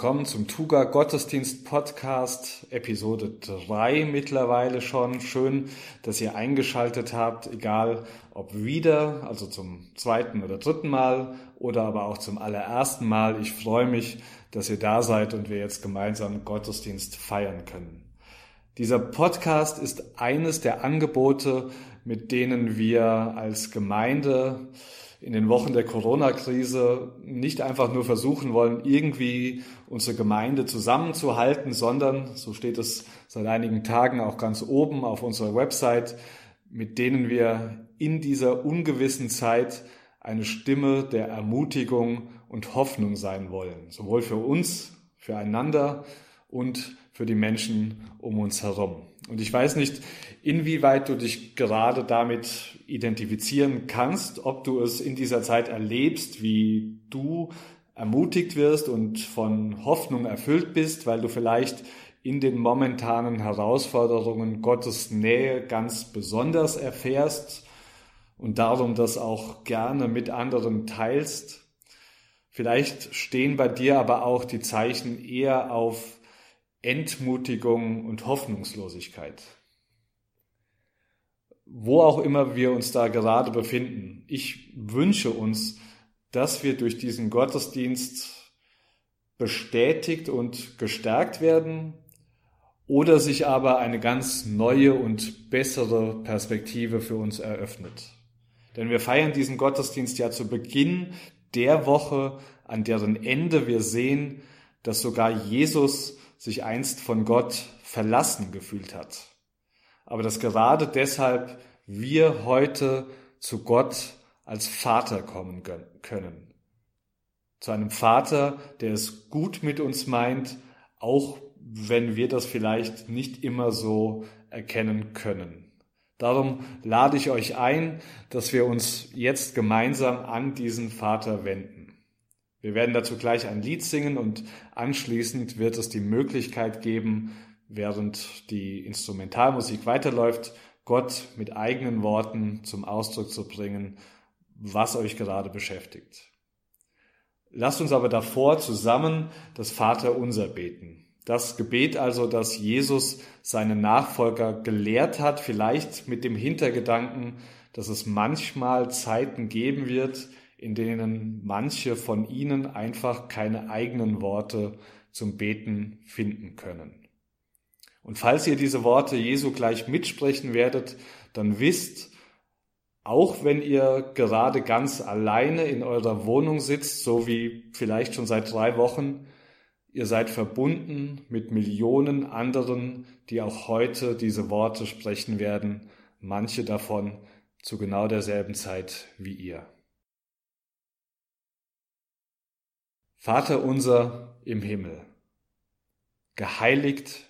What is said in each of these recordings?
willkommen zum Tuga Gottesdienst Podcast, Episode 3 mittlerweile schon. Schön, dass ihr eingeschaltet habt, egal ob wieder, also zum zweiten oder dritten Mal oder aber auch zum allerersten Mal. Ich freue mich, dass ihr da seid und wir jetzt gemeinsam Gottesdienst feiern können. Dieser Podcast ist eines der Angebote, mit denen wir als Gemeinde in den Wochen der Corona-Krise nicht einfach nur versuchen wollen, irgendwie unsere Gemeinde zusammenzuhalten, sondern, so steht es seit einigen Tagen auch ganz oben auf unserer Website, mit denen wir in dieser ungewissen Zeit eine Stimme der Ermutigung und Hoffnung sein wollen, sowohl für uns, füreinander und für die Menschen um uns herum. Und ich weiß nicht, inwieweit du dich gerade damit identifizieren kannst, ob du es in dieser Zeit erlebst, wie du ermutigt wirst und von Hoffnung erfüllt bist, weil du vielleicht in den momentanen Herausforderungen Gottes Nähe ganz besonders erfährst und darum das auch gerne mit anderen teilst. Vielleicht stehen bei dir aber auch die Zeichen eher auf Entmutigung und Hoffnungslosigkeit. Wo auch immer wir uns da gerade befinden, ich wünsche uns, dass wir durch diesen Gottesdienst bestätigt und gestärkt werden oder sich aber eine ganz neue und bessere Perspektive für uns eröffnet. Denn wir feiern diesen Gottesdienst ja zu Beginn der Woche, an deren Ende wir sehen, dass sogar Jesus sich einst von Gott verlassen gefühlt hat. Aber dass gerade deshalb wir heute zu Gott als Vater kommen können. Zu einem Vater, der es gut mit uns meint, auch wenn wir das vielleicht nicht immer so erkennen können. Darum lade ich euch ein, dass wir uns jetzt gemeinsam an diesen Vater wenden. Wir werden dazu gleich ein Lied singen und anschließend wird es die Möglichkeit geben, während die Instrumentalmusik weiterläuft, Gott mit eigenen Worten zum Ausdruck zu bringen, was euch gerade beschäftigt. Lasst uns aber davor zusammen das Vaterunser beten. Das Gebet also, das Jesus seinen Nachfolger gelehrt hat, vielleicht mit dem Hintergedanken, dass es manchmal Zeiten geben wird, in denen manche von ihnen einfach keine eigenen Worte zum Beten finden können. Und falls ihr diese Worte Jesu gleich mitsprechen werdet, dann wisst, auch wenn ihr gerade ganz alleine in eurer Wohnung sitzt, so wie vielleicht schon seit drei Wochen, ihr seid verbunden mit Millionen anderen, die auch heute diese Worte sprechen werden, manche davon zu genau derselben Zeit wie ihr. Vater unser im Himmel, geheiligt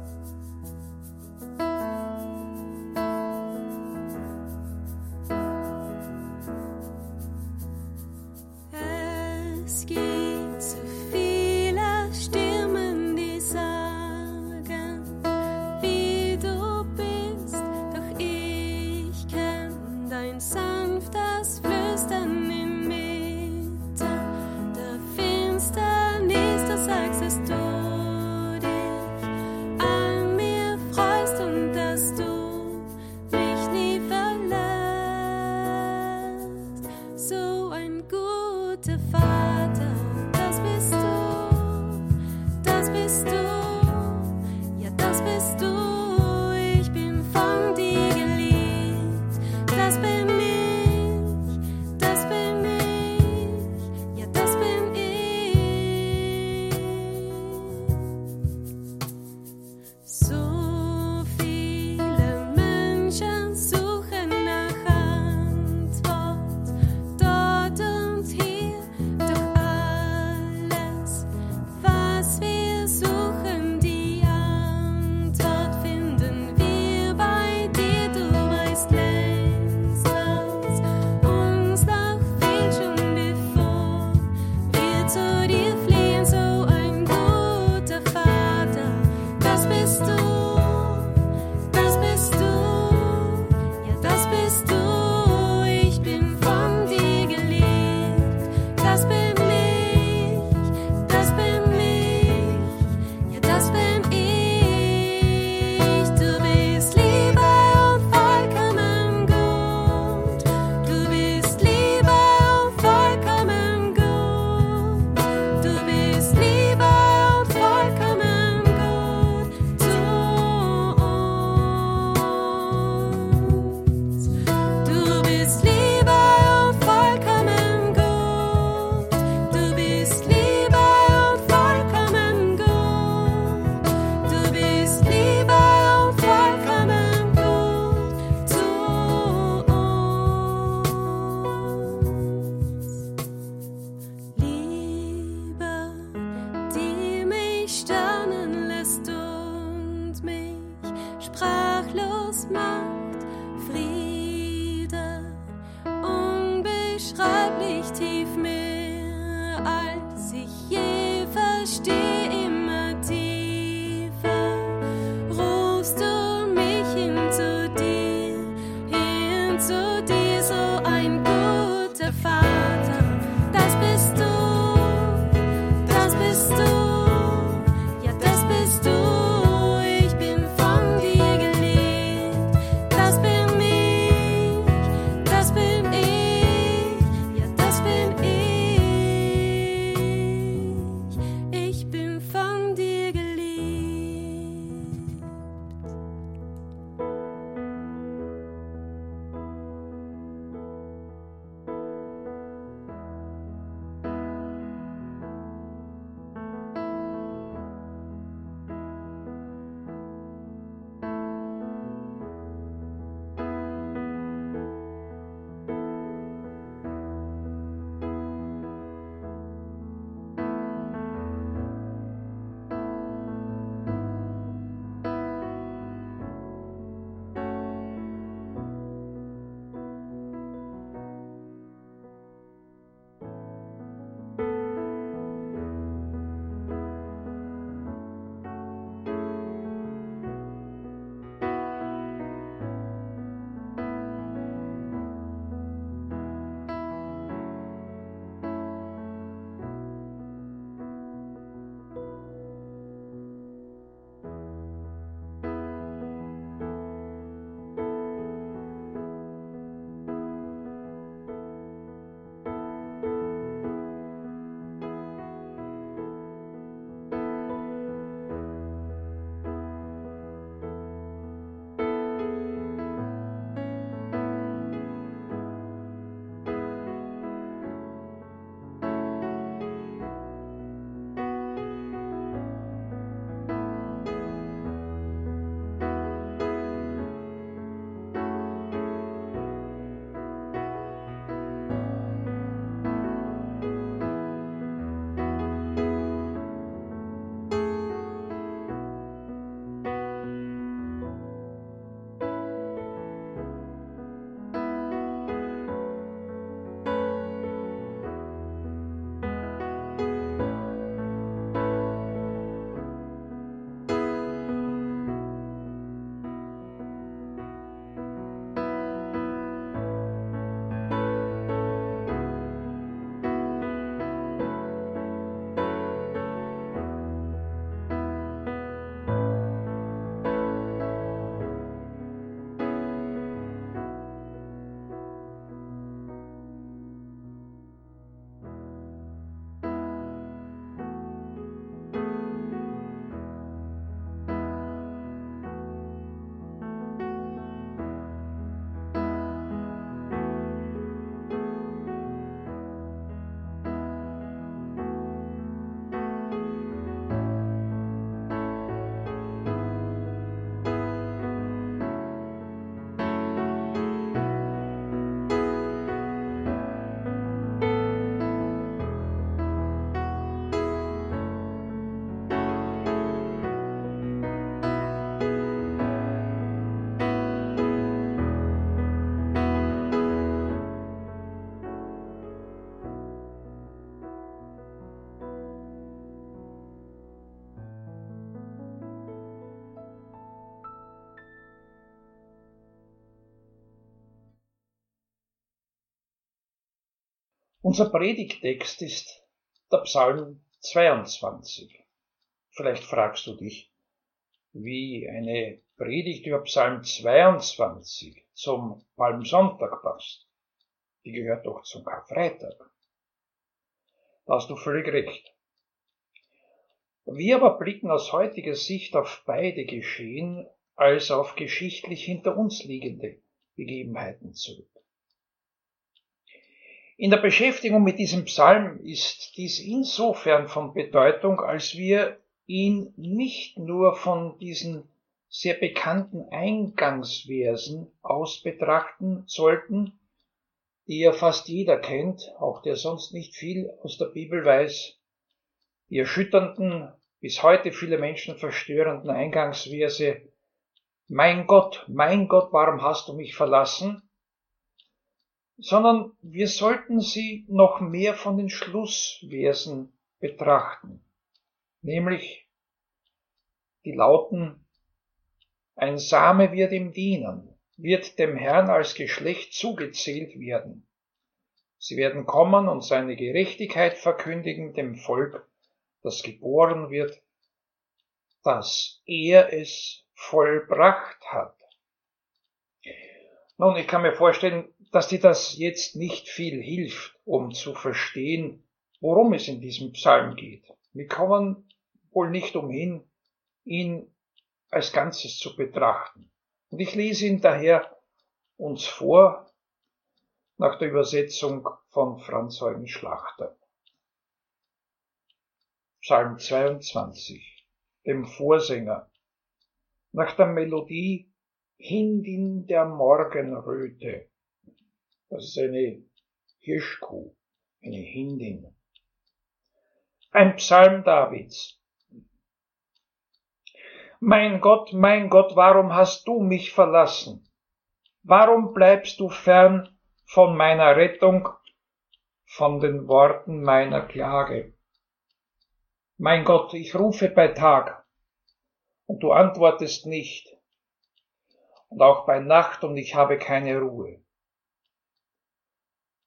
Unser Predigtext ist der Psalm 22. Vielleicht fragst du dich, wie eine Predigt über Psalm 22 zum Palmsonntag passt. Die gehört doch zum Karfreitag. Da hast du völlig recht. Wir aber blicken aus heutiger Sicht auf beide Geschehen als auf geschichtlich hinter uns liegende Begebenheiten zurück. In der Beschäftigung mit diesem Psalm ist dies insofern von Bedeutung, als wir ihn nicht nur von diesen sehr bekannten Eingangsversen aus betrachten sollten, die ja fast jeder kennt, auch der sonst nicht viel aus der Bibel weiß, die erschütternden, bis heute viele Menschen verstörenden Eingangsverse Mein Gott, mein Gott, warum hast du mich verlassen? Sondern wir sollten sie noch mehr von den Schlussversen betrachten, nämlich die lauten Ein Same wird ihm dienen, wird dem Herrn als Geschlecht zugezählt werden. Sie werden kommen und seine Gerechtigkeit verkündigen dem Volk, das geboren wird, dass er es vollbracht hat. Nun, ich kann mir vorstellen, dass dir das jetzt nicht viel hilft, um zu verstehen, worum es in diesem Psalm geht. Wir kommen wohl nicht umhin, ihn als Ganzes zu betrachten. Und ich lese ihn daher uns vor nach der Übersetzung von Franz Eugen Schlachter. Psalm 22, dem Vorsänger, nach der Melodie Hindin der Morgenröte das ist eine Hirschkuh, eine Hindin. Ein Psalm Davids. Mein Gott, mein Gott, warum hast du mich verlassen? Warum bleibst du fern von meiner Rettung, von den Worten meiner Klage? Mein Gott, ich rufe bei Tag und du antwortest nicht, und auch bei Nacht und ich habe keine Ruhe.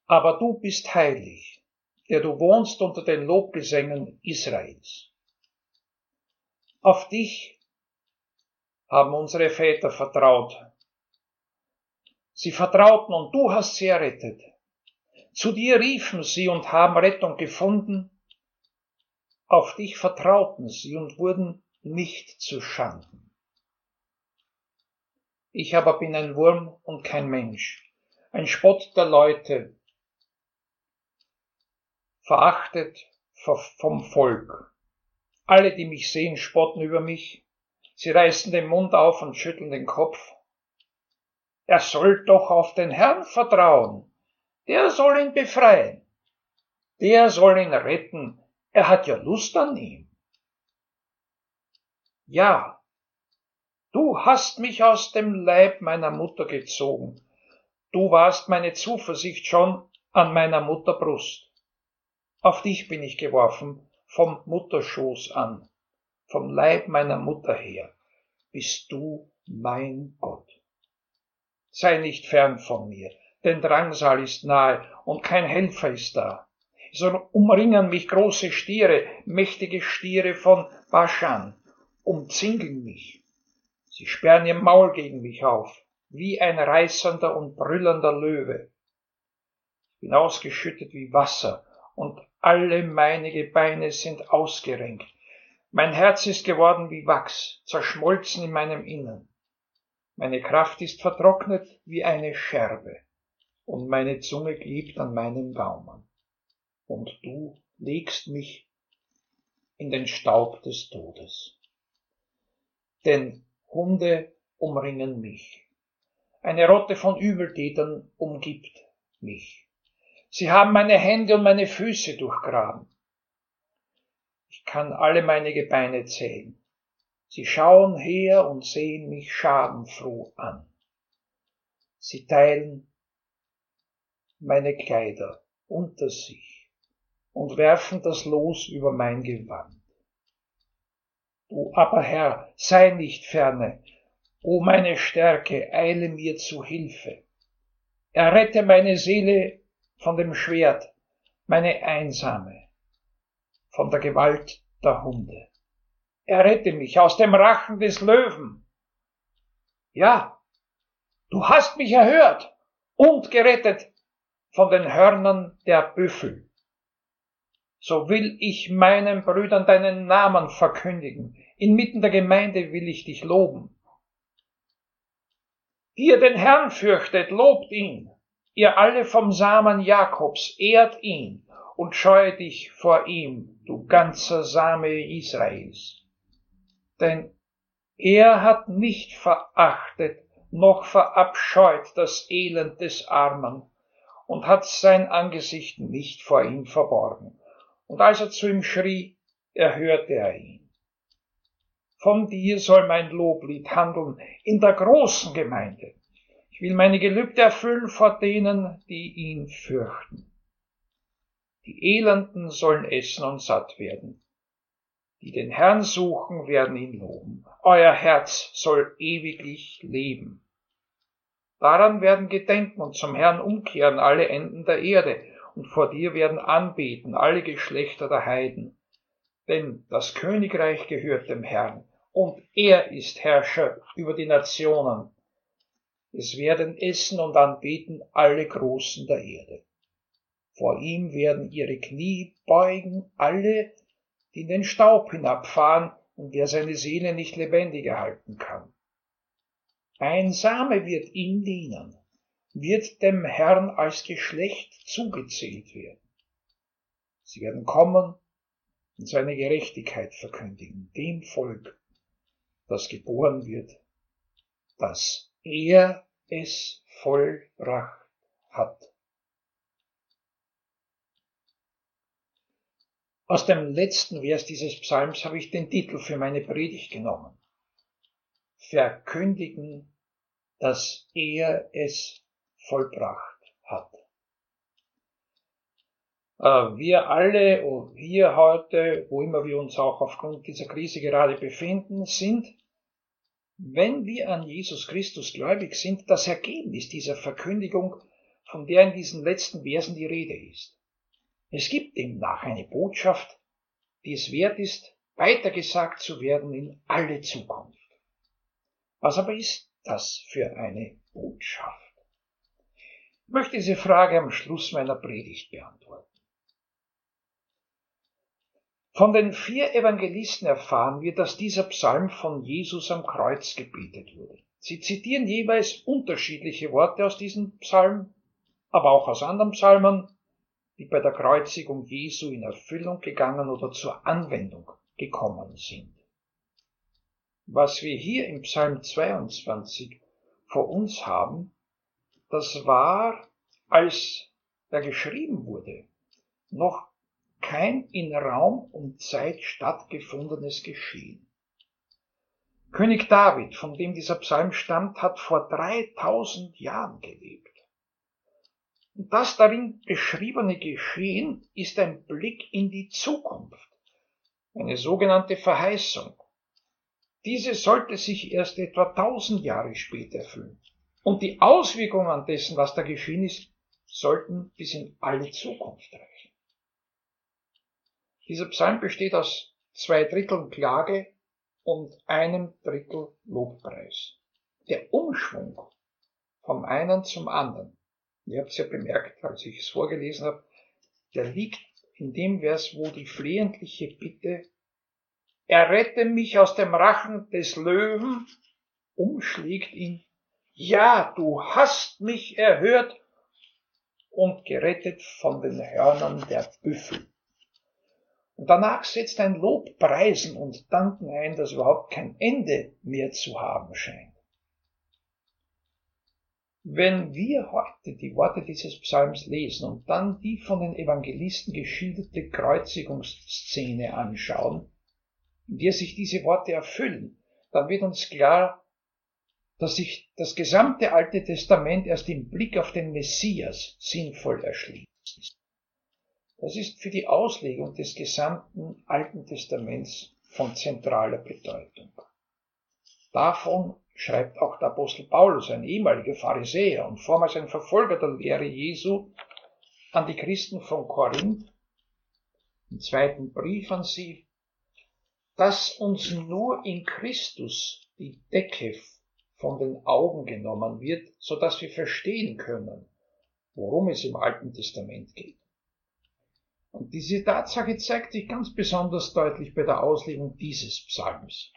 Aber du bist heilig, der du wohnst unter den Lobgesängen Israels. Auf dich haben unsere Väter vertraut. Sie vertrauten und du hast sie errettet. Zu dir riefen sie und haben Rettung gefunden. Auf dich vertrauten sie und wurden nicht zu Schanden. Ich aber bin ein Wurm und kein Mensch, ein Spott der Leute, verachtet vom Volk. Alle, die mich sehen, spotten über mich. Sie reißen den Mund auf und schütteln den Kopf. Er soll doch auf den Herrn vertrauen. Der soll ihn befreien. Der soll ihn retten. Er hat ja Lust an ihm. Ja, du hast mich aus dem Leib meiner Mutter gezogen. Du warst meine Zuversicht schon an meiner Mutter Brust. Auf dich bin ich geworfen, vom Mutterschoß an, vom Leib meiner Mutter her, bist du mein Gott. Sei nicht fern von mir, denn Drangsal ist nahe und kein Helfer ist da. So umringen mich große Stiere, mächtige Stiere von Baschan, umzingeln mich. Sie sperren ihr Maul gegen mich auf, wie ein reißender und brüllender Löwe. Ich bin ausgeschüttet wie Wasser und alle meine Gebeine sind ausgerenkt. Mein Herz ist geworden wie Wachs, zerschmolzen in meinem Innern. Meine Kraft ist vertrocknet wie eine Scherbe, und meine Zunge klebt an meinen Gaumen. Und du legst mich in den Staub des Todes. Denn Hunde umringen mich. Eine Rotte von Übeltätern umgibt mich. Sie haben meine Hände und meine Füße durchgraben. Ich kann alle meine Gebeine zählen. Sie schauen her und sehen mich schadenfroh an. Sie teilen meine Kleider unter sich und werfen das Los über mein Gewand. Du aber Herr, sei nicht ferne, o meine Stärke, eile mir zu Hilfe. Errette meine Seele von dem Schwert, meine Einsame, von der Gewalt der Hunde. Errette mich aus dem Rachen des Löwen. Ja, du hast mich erhört und gerettet von den Hörnern der Büffel. So will ich meinen Brüdern deinen Namen verkündigen. Inmitten der Gemeinde will ich dich loben. Ihr den Herrn fürchtet, lobt ihn. Ihr alle vom Samen Jakobs, ehrt ihn und scheue dich vor ihm, du ganzer Same Israels. Denn er hat nicht verachtet noch verabscheut das Elend des Armen und hat sein Angesicht nicht vor ihm verborgen. Und als er zu ihm schrie, erhörte er ihn. Von dir soll mein Loblied handeln in der großen Gemeinde. Ich will meine Gelübde erfüllen vor denen, die ihn fürchten. Die Elenden sollen essen und satt werden. Die den Herrn suchen, werden ihn loben. Euer Herz soll ewiglich leben. Daran werden gedenken und zum Herrn umkehren alle Enden der Erde, und vor dir werden anbeten alle Geschlechter der Heiden. Denn das Königreich gehört dem Herrn, und er ist Herrscher über die Nationen. Es werden essen und anbeten alle Großen der Erde. Vor ihm werden ihre Knie beugen alle, die in den Staub hinabfahren und wer seine Seele nicht lebendig erhalten kann. Ein Same wird ihm dienen, wird dem Herrn als Geschlecht zugezählt werden. Sie werden kommen und seine Gerechtigkeit verkündigen, dem Volk, das geboren wird, das er es vollbracht hat. Aus dem letzten Vers dieses Psalms habe ich den Titel für meine Predigt genommen. Verkündigen, dass er es vollbracht hat. Äh, wir alle, hier heute, wo immer wir uns auch aufgrund dieser Krise gerade befinden, sind wenn wir an Jesus Christus gläubig sind, das Ergebnis dieser Verkündigung, von der in diesen letzten Versen die Rede ist. Es gibt demnach eine Botschaft, die es wert ist, weitergesagt zu werden in alle Zukunft. Was aber ist das für eine Botschaft? Ich möchte diese Frage am Schluss meiner Predigt beantworten. Von den vier Evangelisten erfahren wir, dass dieser Psalm von Jesus am Kreuz gebetet wurde. Sie zitieren jeweils unterschiedliche Worte aus diesem Psalm, aber auch aus anderen Psalmen, die bei der Kreuzigung Jesu in Erfüllung gegangen oder zur Anwendung gekommen sind. Was wir hier im Psalm 22 vor uns haben, das war, als er geschrieben wurde, noch kein in Raum und Zeit stattgefundenes Geschehen. König David, von dem dieser Psalm stammt, hat vor 3000 Jahren gelebt. Und das darin beschriebene Geschehen ist ein Blick in die Zukunft, eine sogenannte Verheißung. Diese sollte sich erst etwa 1000 Jahre später erfüllen. Und die Auswirkungen dessen, was da geschehen ist, sollten bis in alle Zukunft reichen. Dieser Psalm besteht aus zwei Dritteln Klage und einem Drittel Lobpreis. Der Umschwung vom einen zum anderen, ihr habt es ja bemerkt, als ich es vorgelesen habe, der liegt in dem Vers, wo die flehentliche Bitte, errette mich aus dem Rachen des Löwen, umschlägt ihn, ja, du hast mich erhört und gerettet von den Hörnern der Büffel. Und danach setzt ein Lob, Preisen und Danken ein, das überhaupt kein Ende mehr zu haben scheint. Wenn wir heute die Worte dieses Psalms lesen und dann die von den Evangelisten geschilderte Kreuzigungsszene anschauen, in der sich diese Worte erfüllen, dann wird uns klar, dass sich das gesamte Alte Testament erst im Blick auf den Messias sinnvoll erschließt. Das ist für die Auslegung des gesamten Alten Testaments von zentraler Bedeutung. Davon schreibt auch der Apostel Paulus, ein ehemaliger Pharisäer und vormals ein Verfolger der Lehre Jesu, an die Christen von Korinth, im zweiten Brief an sie, dass uns nur in Christus die Decke von den Augen genommen wird, so dass wir verstehen können, worum es im Alten Testament geht. Und diese Tatsache zeigt sich ganz besonders deutlich bei der Auslegung dieses Psalms.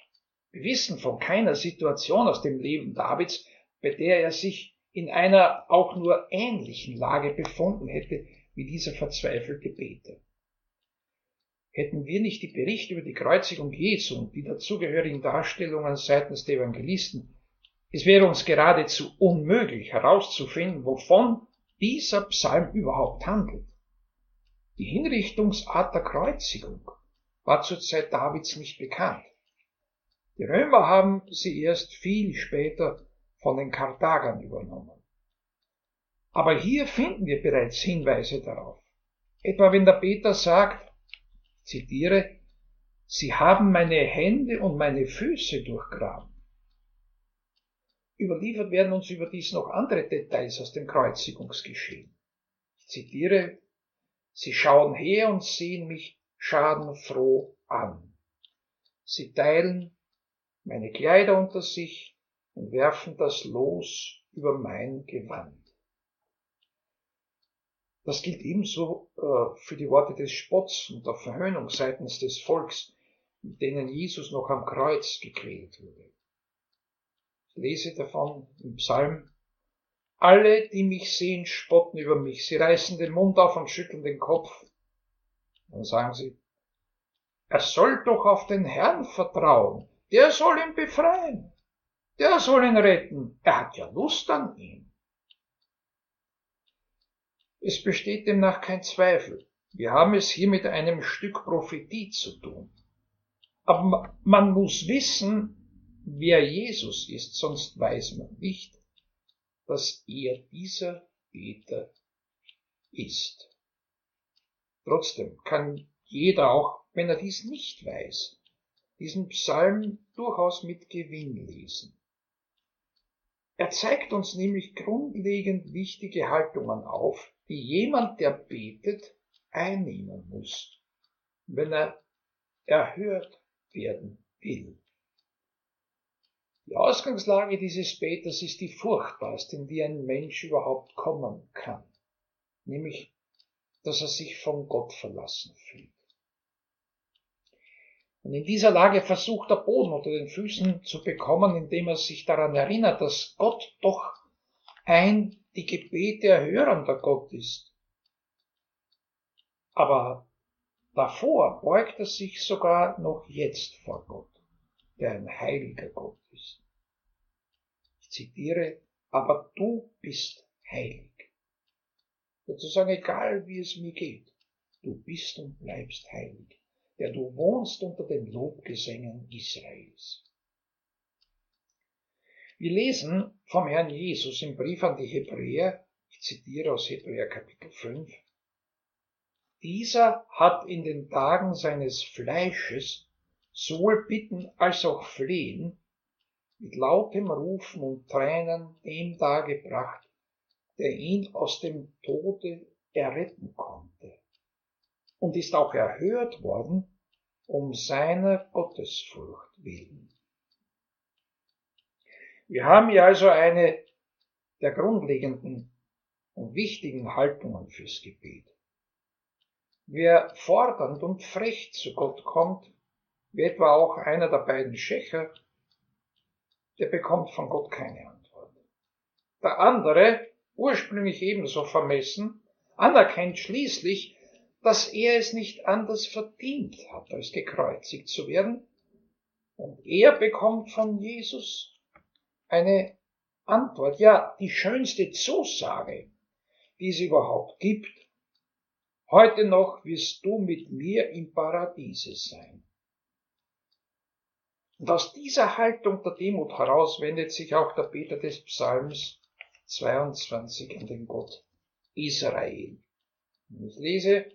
Wir wissen von keiner Situation aus dem Leben Davids, bei der er sich in einer auch nur ähnlichen Lage befunden hätte wie dieser verzweifelte Beter. Hätten wir nicht die Berichte über die Kreuzigung Jesu und die dazugehörigen Darstellungen seitens der Evangelisten, es wäre uns geradezu unmöglich herauszufinden, wovon dieser Psalm überhaupt handelt. Die Hinrichtungsart der Kreuzigung war zur Zeit Davids nicht bekannt. Die Römer haben sie erst viel später von den Karthagern übernommen. Aber hier finden wir bereits Hinweise darauf. Etwa wenn der Peter sagt, zitiere, Sie haben meine Hände und meine Füße durchgraben. Überliefert werden uns überdies noch andere Details aus dem Kreuzigungsgeschehen. Ich zitiere Sie schauen her und sehen mich schadenfroh an. Sie teilen meine Kleider unter sich und werfen das Los über mein Gewand. Das gilt ebenso äh, für die Worte des Spotts und der Verhöhnung seitens des Volks, mit denen Jesus noch am Kreuz gequält wurde. Ich lese davon im Psalm alle, die mich sehen, spotten über mich. Sie reißen den Mund auf und schütteln den Kopf. Dann sagen sie, er soll doch auf den Herrn vertrauen. Der soll ihn befreien. Der soll ihn retten. Er hat ja Lust an ihm. Es besteht demnach kein Zweifel. Wir haben es hier mit einem Stück Prophetie zu tun. Aber man muss wissen, wer Jesus ist, sonst weiß man nicht, dass er dieser Beter ist. Trotzdem kann jeder, auch wenn er dies nicht weiß, diesen Psalm durchaus mit Gewinn lesen. Er zeigt uns nämlich grundlegend wichtige Haltungen auf, die jemand, der betet, einnehmen muss, wenn er erhört werden will. Die Ausgangslage dieses Beters ist die furchtbarste, in die ein Mensch überhaupt kommen kann, nämlich, dass er sich von Gott verlassen fühlt. Und in dieser Lage versucht er Boden unter den Füßen zu bekommen, indem er sich daran erinnert, dass Gott doch ein die Gebete erhörender Gott ist. Aber davor beugt er sich sogar noch jetzt vor Gott der ein heiliger Gott ist. Ich zitiere, aber du bist heilig. Sozusagen egal wie es mir geht, du bist und bleibst heilig, der du wohnst unter den Lobgesängen Israels. Wir lesen vom Herrn Jesus im Brief an die Hebräer, ich zitiere aus Hebräer Kapitel 5, dieser hat in den Tagen seines Fleisches sowohl bitten als auch flehen, mit lautem Rufen und Tränen dem dargebracht, der ihn aus dem Tode erretten konnte, und ist auch erhört worden um seiner Gottesfurcht willen. Wir haben hier also eine der grundlegenden und wichtigen Haltungen fürs Gebet. Wer fordernd und frech zu Gott kommt, wie etwa auch einer der beiden Schächer, der bekommt von Gott keine Antwort. Der andere, ursprünglich ebenso vermessen, anerkennt schließlich, dass er es nicht anders verdient hat, als gekreuzigt zu werden, und er bekommt von Jesus eine Antwort, ja, die schönste Zusage, die es überhaupt gibt. Heute noch wirst du mit mir im Paradiese sein. Und aus dieser Haltung der Demut heraus wendet sich auch der Beter des Psalms 22 an den Gott Israel. Und ich lese,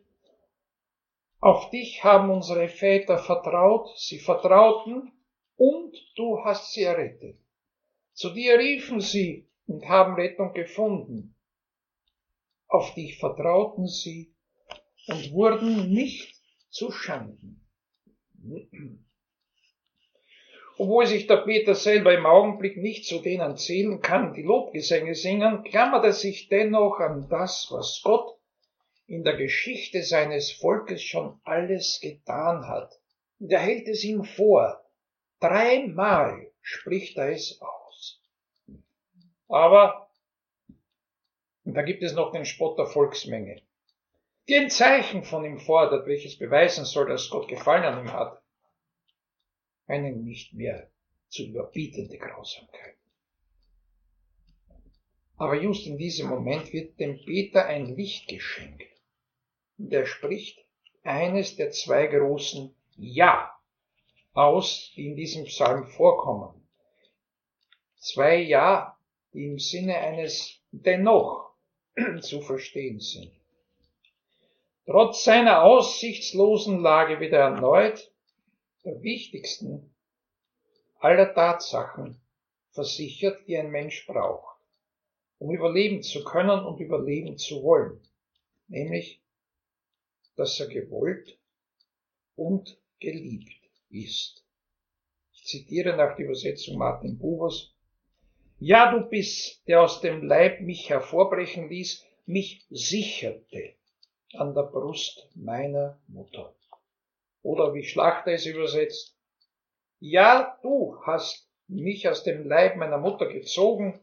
auf dich haben unsere Väter vertraut, sie vertrauten und du hast sie errettet. Zu dir riefen sie und haben Rettung gefunden. auf dich vertrauten sie und wurden nicht zu Schanden. Obwohl sich der Peter selber im Augenblick nicht zu denen zählen kann, die Lobgesänge singen, klammert er sich dennoch an das, was Gott in der Geschichte seines Volkes schon alles getan hat. Und er hält es ihm vor. Dreimal spricht er es aus. Aber da gibt es noch den Spott der Volksmenge, die ein Zeichen von ihm fordert, welches beweisen soll, dass Gott Gefallen an ihm hat. Eine nicht mehr zu überbietende Grausamkeit. Aber just in diesem Moment wird dem Peter ein Licht geschenkt. Und er spricht eines der zwei großen Ja aus, die in diesem Psalm vorkommen. Zwei Ja, die im Sinne eines Dennoch zu verstehen sind. Trotz seiner aussichtslosen Lage wieder erneut der wichtigsten aller Tatsachen versichert, die ein Mensch braucht, um überleben zu können und überleben zu wollen, nämlich dass er gewollt und geliebt ist. Ich zitiere nach der Übersetzung Martin Bubers. Ja, du bist, der aus dem Leib mich hervorbrechen ließ, mich sicherte an der Brust meiner Mutter. Oder wie Schlachter es übersetzt. Ja, du hast mich aus dem Leib meiner Mutter gezogen,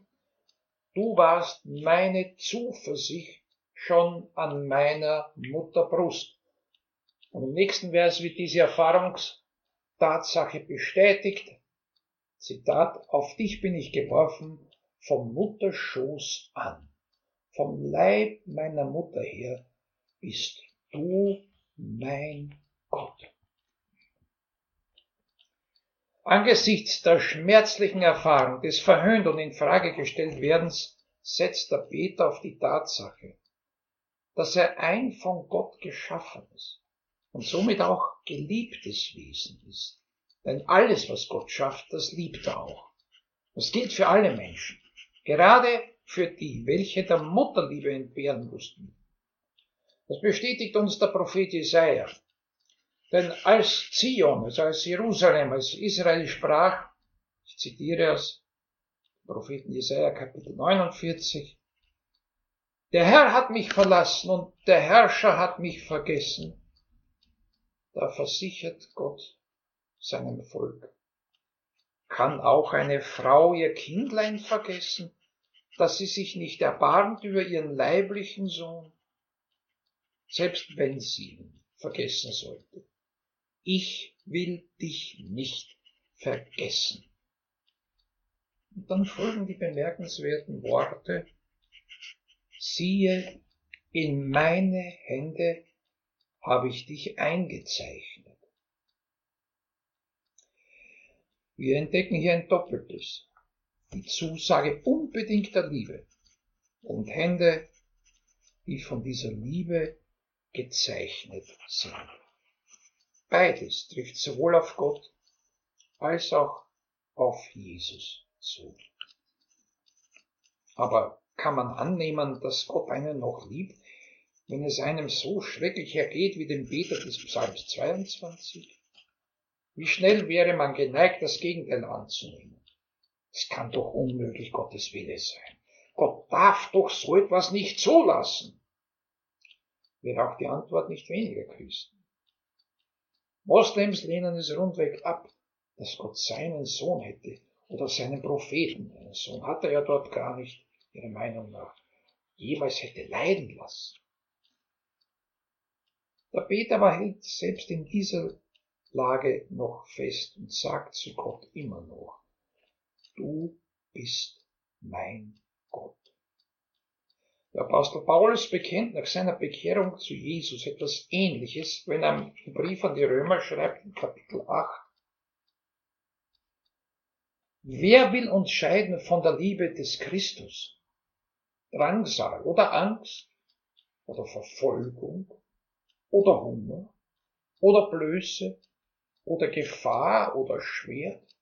du warst meine Zuversicht schon an meiner Mutterbrust. Und im nächsten Vers wird diese Erfahrungstatsache bestätigt. Zitat, auf dich bin ich geworfen vom Mutterschoß an. Vom Leib meiner Mutter her bist du mein Gott. Angesichts der schmerzlichen Erfahrung des verhöhnt und in Frage gestellt werdens setzt der Peter auf die Tatsache, dass er ein von Gott geschaffenes und somit auch geliebtes Wesen ist. Denn alles, was Gott schafft, das liebt er auch. Das gilt für alle Menschen, gerade für die, welche der Mutterliebe entbehren mussten. Das bestätigt uns der Prophet Jesaja. Denn als Zion, also als Jerusalem, als Israel sprach, ich zitiere aus Propheten Jesaja Kapitel 49, der Herr hat mich verlassen und der Herrscher hat mich vergessen. Da versichert Gott seinem Volk. Kann auch eine Frau ihr Kindlein vergessen, dass sie sich nicht erbarmt über ihren leiblichen Sohn, selbst wenn sie ihn vergessen sollte. Ich will dich nicht vergessen. Und dann folgen die bemerkenswerten Worte siehe, in meine Hände habe ich dich eingezeichnet. Wir entdecken hier ein Doppeltes. Die Zusage unbedingter Liebe und Hände, die von dieser Liebe gezeichnet sind. Beides trifft sowohl auf Gott als auch auf Jesus zu. Aber kann man annehmen, dass Gott einen noch liebt, wenn es einem so schrecklich ergeht wie dem Beter des Psalms 22? Wie schnell wäre man geneigt, das Gegenteil anzunehmen? Es kann doch unmöglich Gottes Wille sein. Gott darf doch so etwas nicht zulassen. Wäre auch die Antwort nicht weniger Christen. Moslems lehnen es rundweg ab, dass Gott seinen Sohn hätte oder seinen Propheten. Einen Sohn hat er ja dort gar nicht ihrer Meinung nach jemals hätte leiden lassen. Der Peter aber hält selbst in dieser Lage noch fest und sagt zu Gott immer noch, du bist mein. Der Apostel Paulus bekennt nach seiner Bekehrung zu Jesus etwas Ähnliches, wenn er im Brief an die Römer schreibt, in Kapitel 8. Wer will uns scheiden von der Liebe des Christus? Drangsal oder Angst? Oder Verfolgung? Oder Hunger? Oder Blöße? Oder Gefahr? Oder Schwert,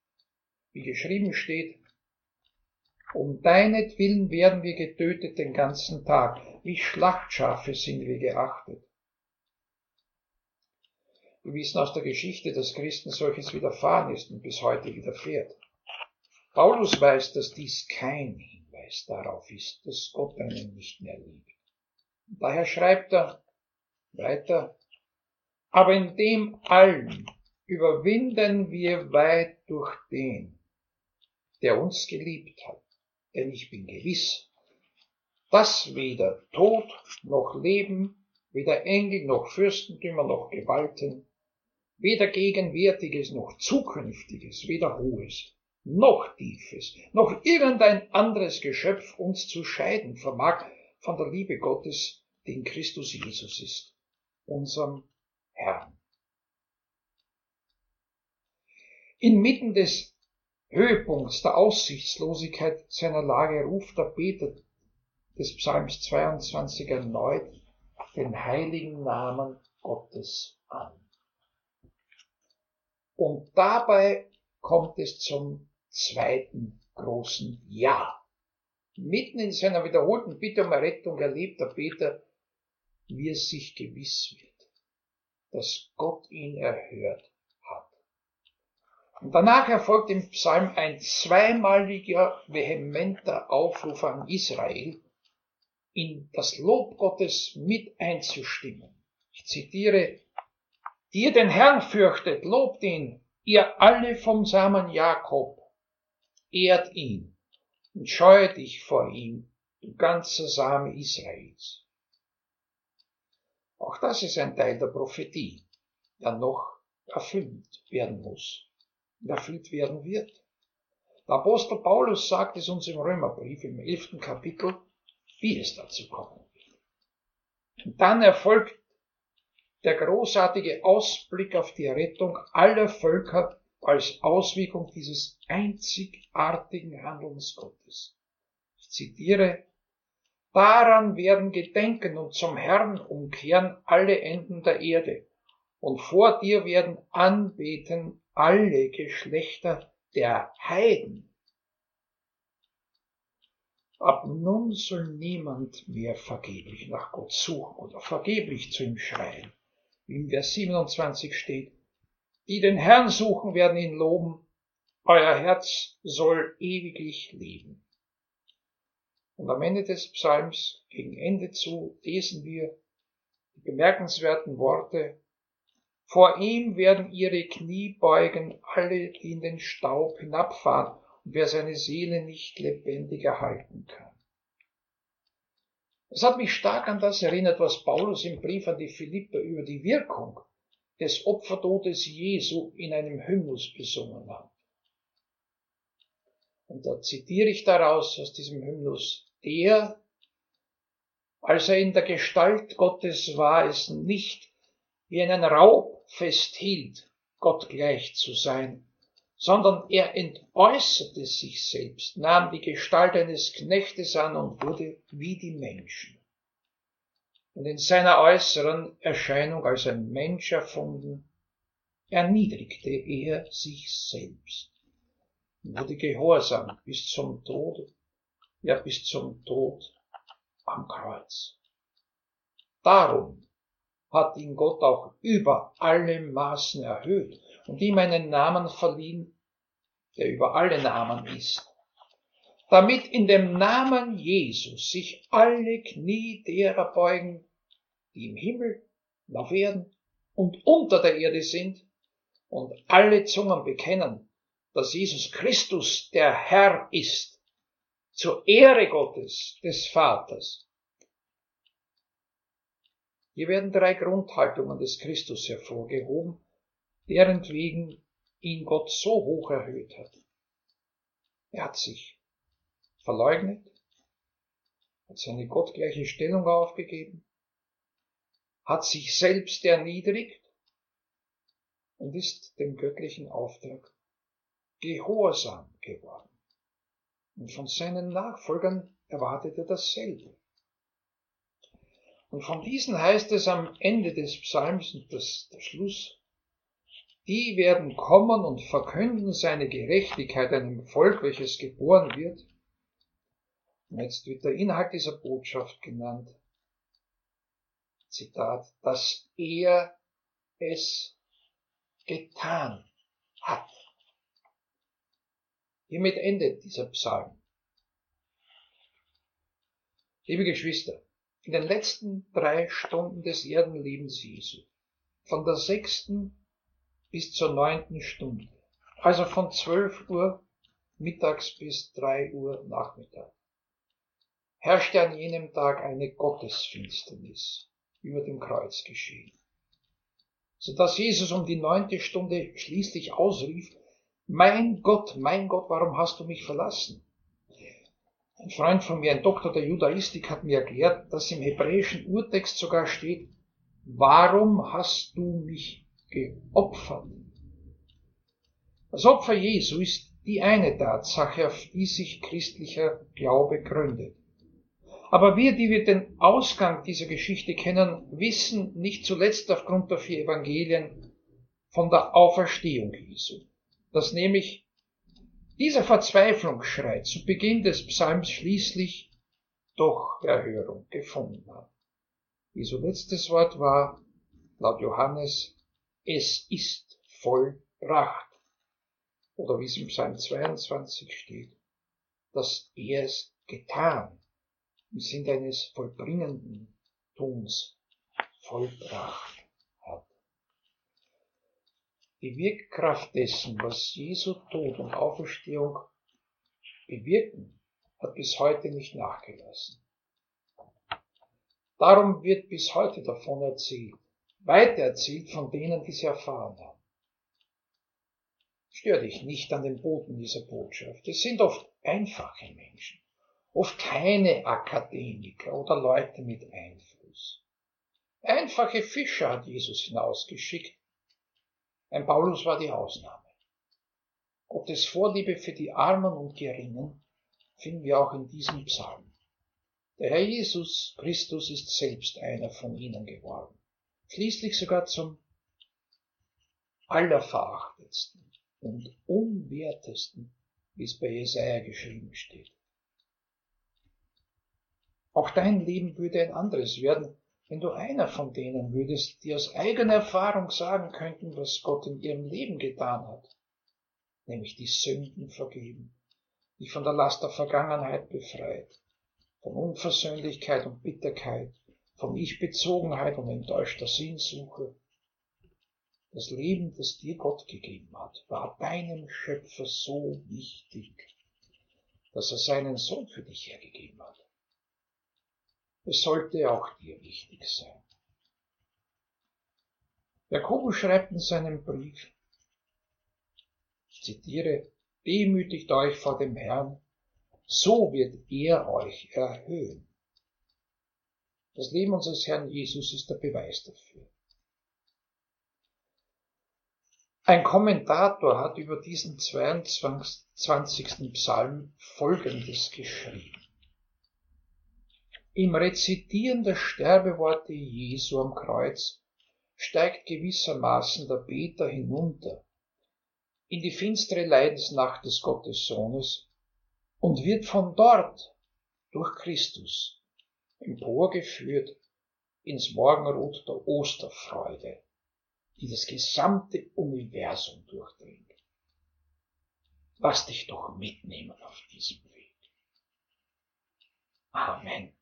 wie geschrieben steht, Um deinetwillen werden wir getötet den ganzen Tag. Wie Schlachtschafe sind wir geachtet. Wir wissen aus der Geschichte, dass Christen solches widerfahren ist und bis heute widerfährt. Paulus weiß, dass dies kein Hinweis darauf ist, dass Gott einen nicht mehr liebt. Daher schreibt er weiter, aber in dem allen überwinden wir weit durch den, der uns geliebt hat. Denn ich bin gewiss, dass weder Tod noch Leben, weder Engel noch Fürstentümer noch Gewalten, weder Gegenwärtiges noch Zukünftiges, weder Hohes noch Tiefes, noch irgendein anderes Geschöpf uns zu scheiden vermag von der Liebe Gottes, die in Christus Jesus ist, unserem Herrn. Inmitten des Höhepunkts der Aussichtslosigkeit seiner Lage ruft der Beter des Psalms 22 erneut den heiligen Namen Gottes an. Und dabei kommt es zum zweiten großen Ja. Mitten in seiner wiederholten Bitte um Errettung erlebt der Peter, wie es sich gewiss wird, dass Gott ihn erhört danach erfolgt im Psalm ein zweimaliger vehementer Aufruf an Israel, in das Lob Gottes mit einzustimmen. Ich zitiere die ihr den Herrn fürchtet, lobt ihn, ihr alle vom Samen Jakob, ehrt ihn und scheue dich vor ihm, du ganzer Same Israels. Auch das ist ein Teil der Prophetie, der noch erfüllt werden muss und erfüllt werden wird. Der Apostel Paulus sagt es uns im Römerbrief im elften Kapitel, wie es dazu kommen wird. Und dann erfolgt der großartige Ausblick auf die Rettung aller Völker als Auswirkung dieses einzigartigen Handelns Gottes. Ich zitiere, Daran werden gedenken und zum Herrn umkehren alle Enden der Erde, und vor dir werden anbeten alle Geschlechter der Heiden. Ab nun soll niemand mehr vergeblich nach Gott suchen oder vergeblich zu ihm schreien wie im Vers 27 steht, die den Herrn suchen, werden ihn loben, euer Herz soll ewiglich leben. Und am Ende des Psalms, gegen Ende zu, lesen wir die bemerkenswerten Worte, vor ihm werden ihre Knie beugen, alle, in den Staub hinabfahren, und wer seine Seele nicht lebendig erhalten kann. Es hat mich stark an das erinnert, was Paulus im Brief an die Philipper über die Wirkung des Opfertodes Jesu in einem Hymnus besungen hat. Und da zitiere ich daraus aus diesem Hymnus, der, als er in der Gestalt Gottes war, es nicht wie einen Raub festhielt, Gott gleich zu sein, sondern er entäußerte sich selbst, nahm die Gestalt eines Knechtes an und wurde wie die Menschen. Und in seiner äußeren Erscheinung als ein Mensch erfunden, erniedrigte er sich selbst, wurde gehorsam bis zum Tode, ja bis zum Tod am Kreuz. Darum hat ihn Gott auch über alle Maßen erhöht und ihm einen Namen verliehen, der über alle Namen ist, damit in dem Namen Jesus sich alle Knie derer beugen, die im Himmel, auf Erden und unter der Erde sind, und alle Zungen bekennen, dass Jesus Christus der Herr ist, zur Ehre Gottes, des Vaters. Hier werden drei Grundhaltungen des Christus hervorgehoben, deren wegen ihn Gott so hoch erhöht hat. Er hat sich verleugnet, hat seine gottgleiche Stellung aufgegeben, hat sich selbst erniedrigt und ist dem göttlichen Auftrag gehorsam geworden. Und von seinen Nachfolgern erwartet er dasselbe. Und von diesen heißt es am Ende des Psalms, und das der Schluss, die werden kommen und verkünden seine Gerechtigkeit einem Volk, welches geboren wird, Und jetzt wird der Inhalt dieser Botschaft genannt. Zitat, dass er es getan hat. Hiermit endet dieser Psalm. Liebe Geschwister, in den letzten drei Stunden des Erdenlebens Jesu, von der sechsten bis zur neunten Stunde, also von zwölf Uhr mittags bis drei Uhr Nachmittag, herrschte an jenem Tag eine Gottesfinsternis über dem Kreuz geschehen, so dass Jesus um die neunte Stunde schließlich ausrief, mein Gott, mein Gott, warum hast du mich verlassen? Ein Freund von mir, ein Doktor der Judaistik, hat mir erklärt, dass im hebräischen Urtext sogar steht, warum hast du mich geopfert? Das Opfer Jesu ist die eine Tatsache, auf die sich christlicher Glaube gründet. Aber wir, die wir den Ausgang dieser Geschichte kennen, wissen nicht zuletzt aufgrund der vier Evangelien von der Auferstehung Jesu dass nämlich dieser Verzweiflungsschrei zu Beginn des Psalms schließlich doch Erhörung gefunden hat. Jesu letztes Wort war, laut Johannes, es ist vollbracht. Oder wie es im Psalm 22 steht, dass er es getan im Sinne eines vollbringenden Tuns vollbracht die Wirkkraft dessen, was Jesu Tod und Auferstehung bewirken, hat bis heute nicht nachgelassen. Darum wird bis heute davon erzählt, weiter erzählt von denen, die sie erfahren haben. Stör dich nicht an den Boten dieser Botschaft. Es sind oft einfache Menschen, oft keine Akademiker oder Leute mit Einfluss. Einfache Fischer hat Jesus hinausgeschickt, ein Paulus war die Ausnahme. Gottes Vorliebe für die Armen und Geringen finden wir auch in diesem Psalm. Der Herr Jesus Christus ist selbst einer von ihnen geworden, schließlich sogar zum allerverachtetsten und unwertesten, wie es bei Jesaja geschrieben steht. Auch dein Leben würde ein anderes werden, wenn du einer von denen würdest, die aus eigener Erfahrung sagen könnten, was Gott in ihrem Leben getan hat, nämlich die Sünden vergeben, dich von der Last der Vergangenheit befreit, von Unversöhnlichkeit und Bitterkeit, von Ich-Bezogenheit und enttäuschter Sinnsuche. Das Leben, das dir Gott gegeben hat, war deinem Schöpfer so wichtig, dass er seinen Sohn für dich hergegeben hat. Es sollte auch dir wichtig sein. Jakobus schreibt in seinem Brief, ich zitiere, demütigt euch vor dem Herrn, so wird er euch erhöhen. Das Leben unseres Herrn Jesus ist der Beweis dafür. Ein Kommentator hat über diesen 22. Psalm Folgendes geschrieben. Im Rezitieren der Sterbeworte Jesu am Kreuz steigt gewissermaßen der Beter hinunter in die finstere Leidensnacht des Gottessohnes und wird von dort durch Christus emporgeführt ins Morgenrot der Osterfreude, die das gesamte Universum durchdringt. Lass dich doch mitnehmen auf diesem Weg. Amen.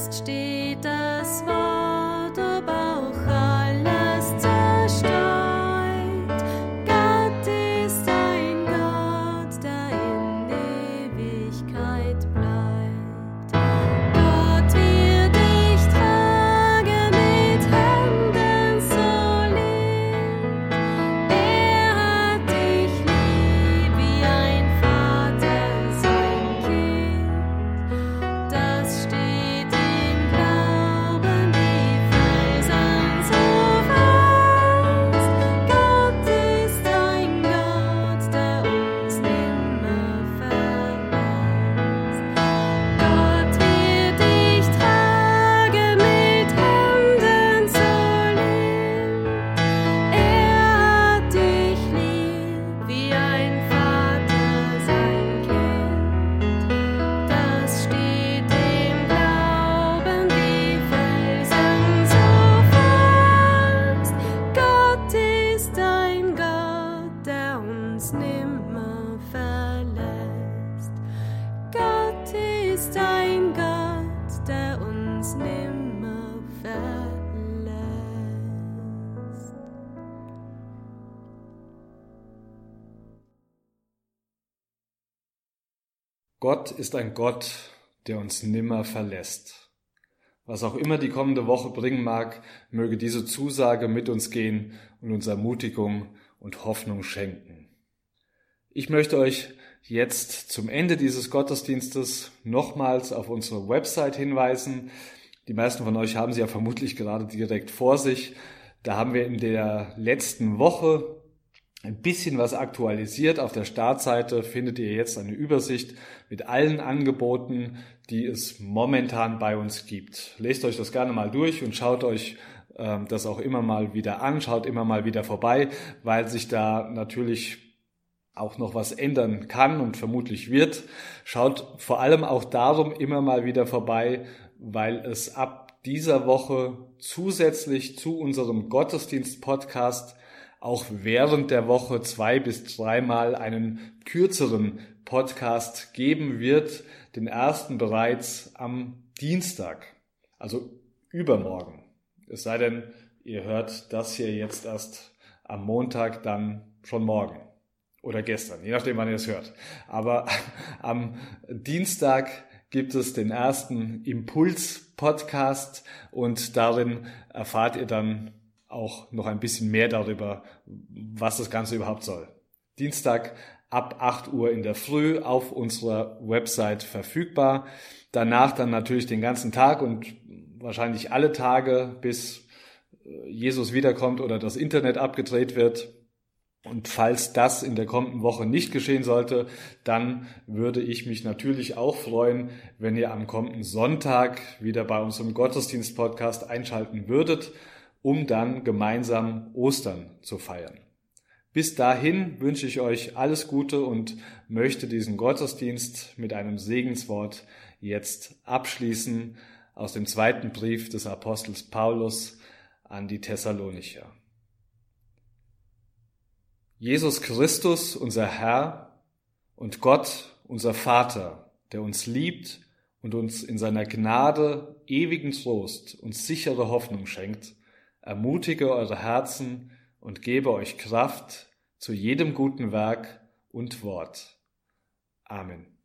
fest steht das Wort. Ist ein Gott, der uns nimmer verlässt. Was auch immer die kommende Woche bringen mag, möge diese Zusage mit uns gehen und uns Ermutigung und Hoffnung schenken. Ich möchte euch jetzt zum Ende dieses Gottesdienstes nochmals auf unsere Website hinweisen. Die meisten von euch haben sie ja vermutlich gerade direkt vor sich. Da haben wir in der letzten Woche ein bisschen was aktualisiert. Auf der Startseite findet ihr jetzt eine Übersicht mit allen Angeboten, die es momentan bei uns gibt. Lest euch das gerne mal durch und schaut euch ähm, das auch immer mal wieder an, schaut immer mal wieder vorbei, weil sich da natürlich auch noch was ändern kann und vermutlich wird. Schaut vor allem auch darum immer mal wieder vorbei, weil es ab dieser Woche zusätzlich zu unserem Gottesdienst-Podcast auch während der Woche zwei bis dreimal einen kürzeren Podcast geben wird. Den ersten bereits am Dienstag, also übermorgen. Es sei denn, ihr hört das hier jetzt erst am Montag, dann schon morgen oder gestern, je nachdem, wann ihr es hört. Aber am Dienstag gibt es den ersten Impuls-Podcast und darin erfahrt ihr dann auch noch ein bisschen mehr darüber, was das Ganze überhaupt soll. Dienstag ab 8 Uhr in der Früh auf unserer Website verfügbar. Danach dann natürlich den ganzen Tag und wahrscheinlich alle Tage, bis äh, Jesus wiederkommt oder das Internet abgedreht wird. Und falls das in der kommenden Woche nicht geschehen sollte, dann würde ich mich natürlich auch freuen, wenn ihr am kommenden Sonntag wieder bei unserem Gottesdienst-Podcast einschalten würdet um dann gemeinsam Ostern zu feiern. Bis dahin wünsche ich euch alles Gute und möchte diesen Gottesdienst mit einem Segenswort jetzt abschließen aus dem zweiten Brief des Apostels Paulus an die Thessalonicher. Jesus Christus, unser Herr und Gott, unser Vater, der uns liebt und uns in seiner Gnade ewigen Trost und sichere Hoffnung schenkt, ermutige eure Herzen und gebe euch Kraft zu jedem guten Werk und Wort. Amen.